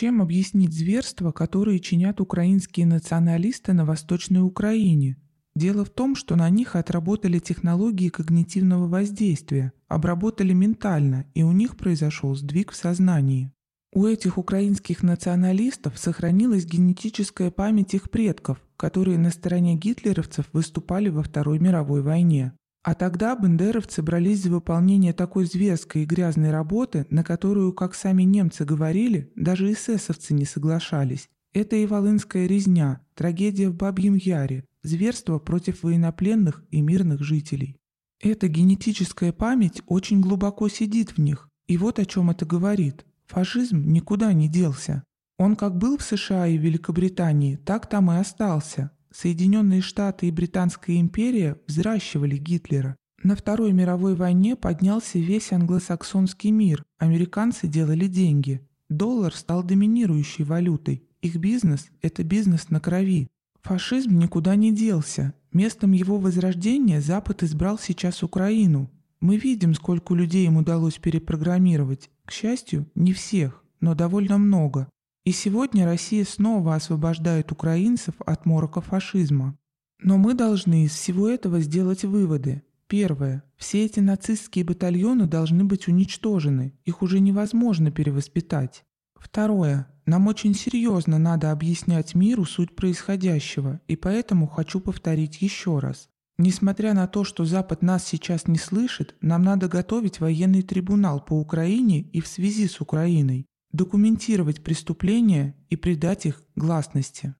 Чем объяснить зверства, которые чинят украинские националисты на Восточной Украине? Дело в том, что на них отработали технологии когнитивного воздействия, обработали ментально, и у них произошел сдвиг в сознании. У этих украинских националистов сохранилась генетическая память их предков, которые на стороне гитлеровцев выступали во Второй мировой войне. А тогда бендеровцы брались за выполнение такой зверской и грязной работы, на которую, как сами немцы говорили, даже эсэсовцы не соглашались. Это и Волынская резня, трагедия в Бабьем Яре, зверство против военнопленных и мирных жителей. Эта генетическая память очень глубоко сидит в них, и вот о чем это говорит. Фашизм никуда не делся. Он как был в США и Великобритании, так там и остался, Соединенные Штаты и Британская империя взращивали Гитлера. На Второй мировой войне поднялся весь англосаксонский мир, американцы делали деньги. Доллар стал доминирующей валютой. Их бизнес – это бизнес на крови. Фашизм никуда не делся. Местом его возрождения Запад избрал сейчас Украину. Мы видим, сколько людей им удалось перепрограммировать. К счастью, не всех, но довольно много. И сегодня Россия снова освобождает украинцев от морока фашизма. Но мы должны из всего этого сделать выводы. Первое. Все эти нацистские батальоны должны быть уничтожены, их уже невозможно перевоспитать. Второе. Нам очень серьезно надо объяснять миру суть происходящего, и поэтому хочу повторить еще раз. Несмотря на то, что Запад нас сейчас не слышит, нам надо готовить военный трибунал по Украине и в связи с Украиной, документировать преступления и придать их гласности.